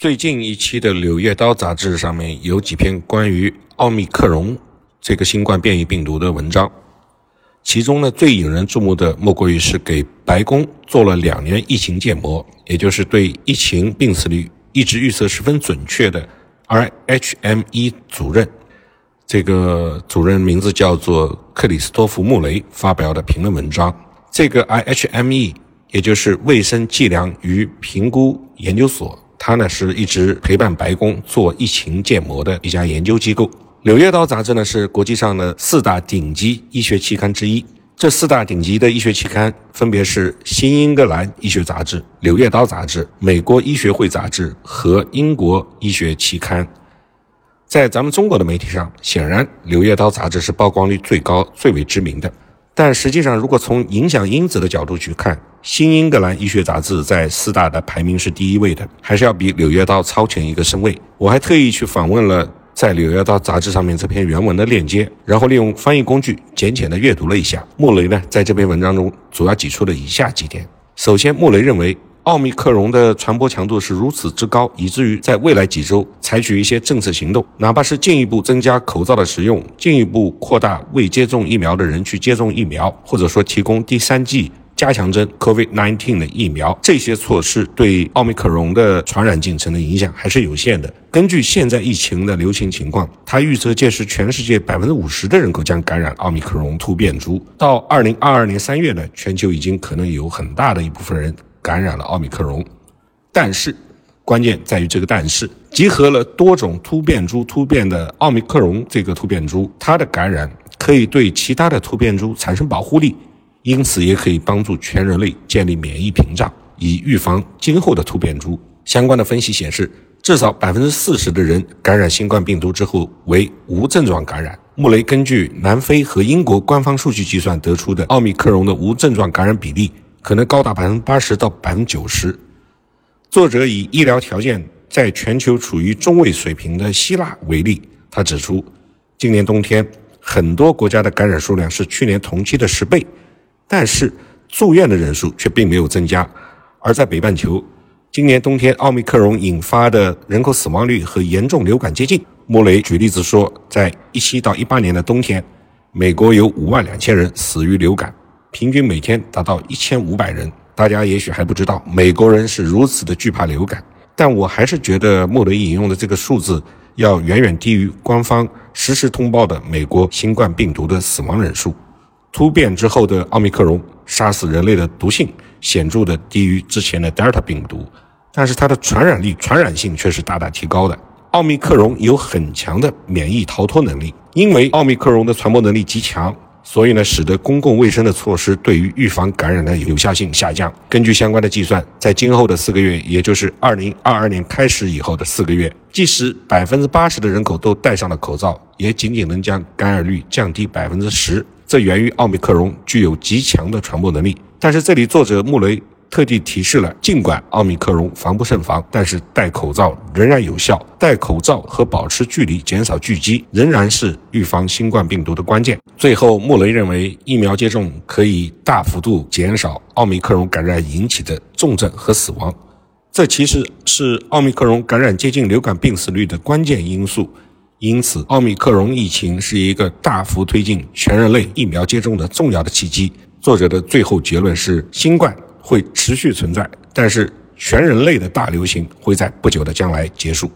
最近一期的《柳叶刀》杂志上面有几篇关于奥密克戎这个新冠变异病毒的文章，其中呢最引人注目的莫过于是给白宫做了两年疫情建模，也就是对疫情病死率一直预测十分准确的 RHME 主任，这个主任名字叫做克里斯托弗·穆雷发表的评论文章。这个 RHME 也就是卫生计量与评估研究所。他呢是一直陪伴白宫做疫情建模的一家研究机构。《柳叶刀》杂志呢是国际上的四大顶级医学期刊之一。这四大顶级的医学期刊分别是《新英格兰医学杂志》、《柳叶刀》杂志、《美国医学会杂志》和《英国医学期刊》。在咱们中国的媒体上，显然《柳叶刀》杂志是曝光率最高、最为知名的。但实际上，如果从影响因子的角度去看，《新英格兰医学杂志》在四大的排名是第一位的，还是要比《柳叶刀》超前一个身位。我还特意去访问了在《柳叶刀》杂志上面这篇原文的链接，然后利用翻译工具简简的阅读了一下。穆雷呢，在这篇文章中主要指出了以下几点：首先，穆雷认为。奥密克戎的传播强度是如此之高，以至于在未来几周采取一些政策行动，哪怕是进一步增加口罩的使用，进一步扩大未接种疫苗的人去接种疫苗，或者说提供第三剂加强针 COVID-19 的疫苗，这些措施对奥密克戎的传染进程的影响还是有限的。根据现在疫情的流行情况，他预测届时全世界百分之五十的人口将感染奥密克戎突变株，到二零二二年三月呢，全球已经可能有很大的一部分人。感染了奥密克戎，但是关键在于这个但是，集合了多种突变株突变的奥密克戎这个突变株，它的感染可以对其他的突变株产生保护力，因此也可以帮助全人类建立免疫屏障，以预防今后的突变株。相关的分析显示，至少百分之四十的人感染新冠病毒之后为无症状感染。穆雷根据南非和英国官方数据计算得出的奥密克戎的无症状感染比例。可能高达百分之八十到百分之九十。作者以医疗条件在全球处于中位水平的希腊为例，他指出，今年冬天很多国家的感染数量是去年同期的十倍，但是住院的人数却并没有增加。而在北半球，今年冬天奥密克戎引发的人口死亡率和严重流感接近。莫雷举例子说，在一七到一八年的冬天，美国有五万两千人死于流感。平均每天达到一千五百人，大家也许还不知道，美国人是如此的惧怕流感。但我还是觉得莫雷引用的这个数字要远远低于官方实时通报的美国新冠病毒的死亡人数。突变之后的奥密克戎杀死人类的毒性显著的低于之前的德尔塔病毒，但是它的传染力、传染性却是大大提高的。奥密克戎有很强的免疫逃脱能力，因为奥密克戎的传播能力极强。所以呢，使得公共卫生的措施对于预防感染的有效性下降。根据相关的计算，在今后的四个月，也就是二零二二年开始以后的四个月，即使百分之八十的人口都戴上了口罩，也仅仅能将感染率降低百分之十。这源于奥密克戎具有极强的传播能力。但是，这里作者穆雷。特地提示了，尽管奥密克戎防不胜防，但是戴口罩仍然有效。戴口罩和保持距离、减少聚集，仍然是预防新冠病毒的关键。最后，穆雷认为，疫苗接种可以大幅度减少奥密克戎感染引起的重症和死亡，这其实是奥密克戎感染接近流感病死率的关键因素。因此，奥密克戎疫情是一个大幅推进全人类疫苗接种的重要的契机。作者的最后结论是：新冠。会持续存在，但是全人类的大流行会在不久的将来结束。